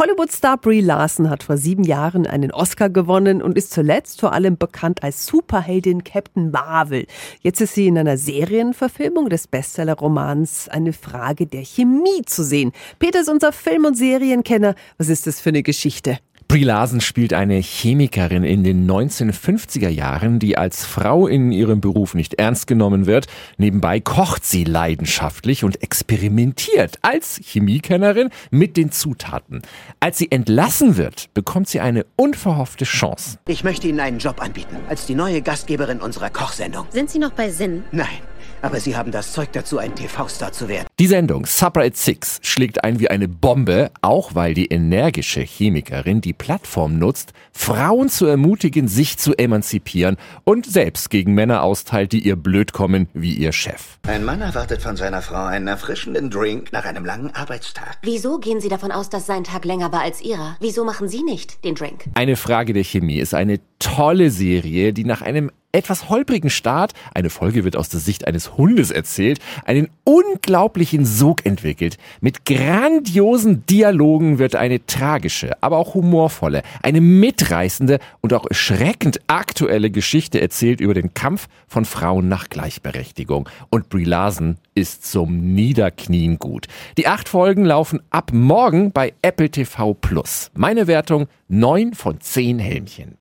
Hollywood-Star Brie Larson hat vor sieben Jahren einen Oscar gewonnen und ist zuletzt vor allem bekannt als Superheldin Captain Marvel. Jetzt ist sie in einer Serienverfilmung des Bestseller-Romans Eine Frage der Chemie zu sehen. Peter ist unser Film- und Serienkenner. Was ist das für eine Geschichte? Brie Larson spielt eine Chemikerin in den 1950er Jahren, die als Frau in ihrem Beruf nicht ernst genommen wird. Nebenbei kocht sie leidenschaftlich und experimentiert als Chemiekennerin mit den Zutaten. Als sie entlassen wird, bekommt sie eine unverhoffte Chance. Ich möchte Ihnen einen Job anbieten, als die neue Gastgeberin unserer Kochsendung. Sind Sie noch bei Sinn? Nein, aber Sie haben das Zeug dazu, ein TV-Star zu werden. Die Sendung Supper at Six schlägt ein wie eine Bombe, auch weil die energische Chemikerin die Plattform nutzt, Frauen zu ermutigen, sich zu emanzipieren und selbst gegen Männer austeilt, die ihr blöd kommen wie ihr Chef. Ein Mann erwartet von seiner Frau einen erfrischenden Drink nach einem langen Arbeitstag. Wieso gehen Sie davon aus, dass sein Tag länger war als Ihrer? Wieso machen Sie nicht den Drink? Eine Frage der Chemie ist eine tolle Serie, die nach einem etwas holprigen Start, eine Folge wird aus der Sicht eines Hundes erzählt, einen unglaublichen Sog entwickelt. Mit grandiosen Dialogen wird eine tragische, aber auch humorvolle, eine mitreißende und auch erschreckend aktuelle Geschichte erzählt über den Kampf von Frauen nach Gleichberechtigung. Und Brie Larson ist zum Niederknien gut. Die acht Folgen laufen ab morgen bei Apple TV Plus. Meine Wertung 9 von 10 Helmchen.